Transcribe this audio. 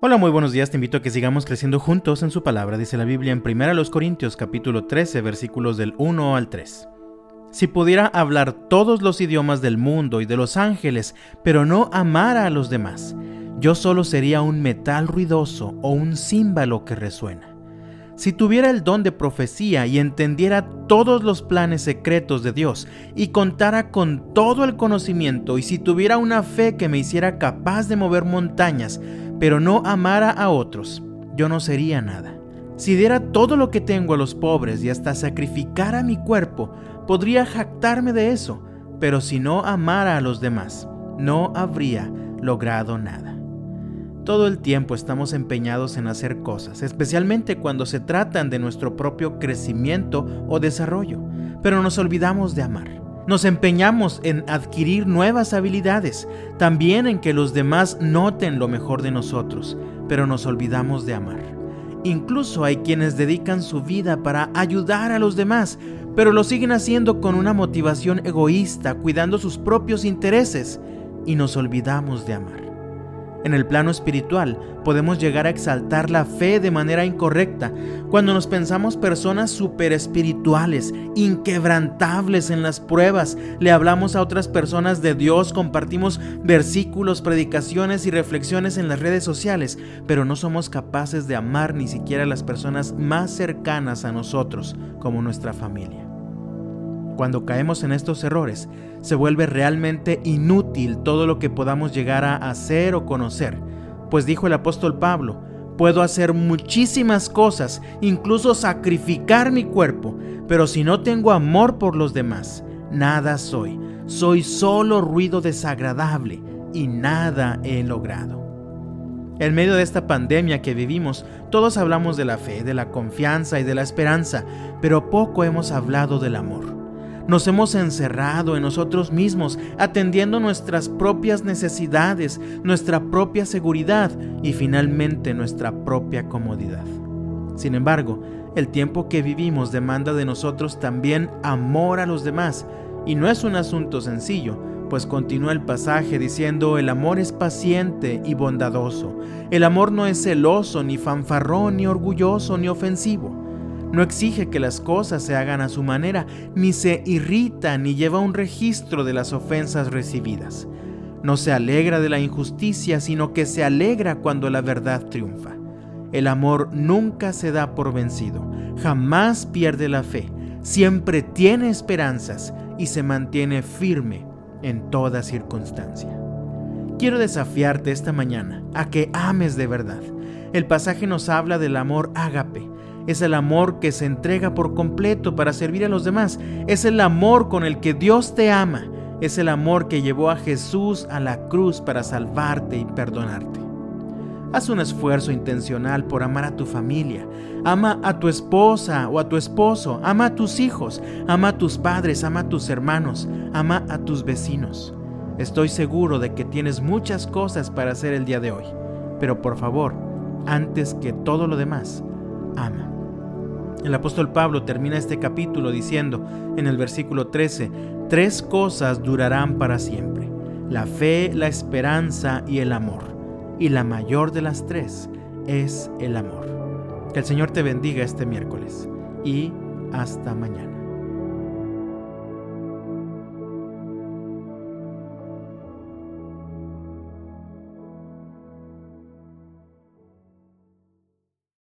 Hola, muy buenos días. Te invito a que sigamos creciendo juntos en su palabra, dice la Biblia en 1 Corintios capítulo 13, versículos del 1 al 3. Si pudiera hablar todos los idiomas del mundo y de los ángeles, pero no amara a los demás, yo solo sería un metal ruidoso o un címbalo que resuena. Si tuviera el don de profecía y entendiera todos los planes secretos de Dios y contara con todo el conocimiento y si tuviera una fe que me hiciera capaz de mover montañas, pero no amara a otros, yo no sería nada. Si diera todo lo que tengo a los pobres y hasta sacrificara mi cuerpo, podría jactarme de eso, pero si no amara a los demás, no habría logrado nada. Todo el tiempo estamos empeñados en hacer cosas, especialmente cuando se tratan de nuestro propio crecimiento o desarrollo, pero nos olvidamos de amar. Nos empeñamos en adquirir nuevas habilidades, también en que los demás noten lo mejor de nosotros, pero nos olvidamos de amar. Incluso hay quienes dedican su vida para ayudar a los demás, pero lo siguen haciendo con una motivación egoísta, cuidando sus propios intereses, y nos olvidamos de amar. En el plano espiritual podemos llegar a exaltar la fe de manera incorrecta cuando nos pensamos personas super espirituales, inquebrantables en las pruebas, le hablamos a otras personas de Dios, compartimos versículos, predicaciones y reflexiones en las redes sociales, pero no somos capaces de amar ni siquiera a las personas más cercanas a nosotros como nuestra familia. Cuando caemos en estos errores, se vuelve realmente inútil todo lo que podamos llegar a hacer o conocer, pues dijo el apóstol Pablo, puedo hacer muchísimas cosas, incluso sacrificar mi cuerpo, pero si no tengo amor por los demás, nada soy, soy solo ruido desagradable y nada he logrado. En medio de esta pandemia que vivimos, todos hablamos de la fe, de la confianza y de la esperanza, pero poco hemos hablado del amor. Nos hemos encerrado en nosotros mismos, atendiendo nuestras propias necesidades, nuestra propia seguridad y finalmente nuestra propia comodidad. Sin embargo, el tiempo que vivimos demanda de nosotros también amor a los demás, y no es un asunto sencillo, pues continúa el pasaje diciendo, el amor es paciente y bondadoso, el amor no es celoso, ni fanfarrón, ni orgulloso, ni ofensivo. No exige que las cosas se hagan a su manera, ni se irrita ni lleva un registro de las ofensas recibidas. No se alegra de la injusticia, sino que se alegra cuando la verdad triunfa. El amor nunca se da por vencido, jamás pierde la fe, siempre tiene esperanzas y se mantiene firme en toda circunstancia. Quiero desafiarte esta mañana a que ames de verdad. El pasaje nos habla del amor ágape, es el amor que se entrega por completo para servir a los demás, es el amor con el que Dios te ama, es el amor que llevó a Jesús a la cruz para salvarte y perdonarte. Haz un esfuerzo intencional por amar a tu familia. Ama a tu esposa o a tu esposo. Ama a tus hijos. Ama a tus padres. Ama a tus hermanos. Ama a tus vecinos. Estoy seguro de que tienes muchas cosas para hacer el día de hoy. Pero por favor, antes que todo lo demás, ama. El apóstol Pablo termina este capítulo diciendo en el versículo 13, tres cosas durarán para siempre, la fe, la esperanza y el amor. Y la mayor de las tres es el amor. Que el Señor te bendiga este miércoles y hasta mañana.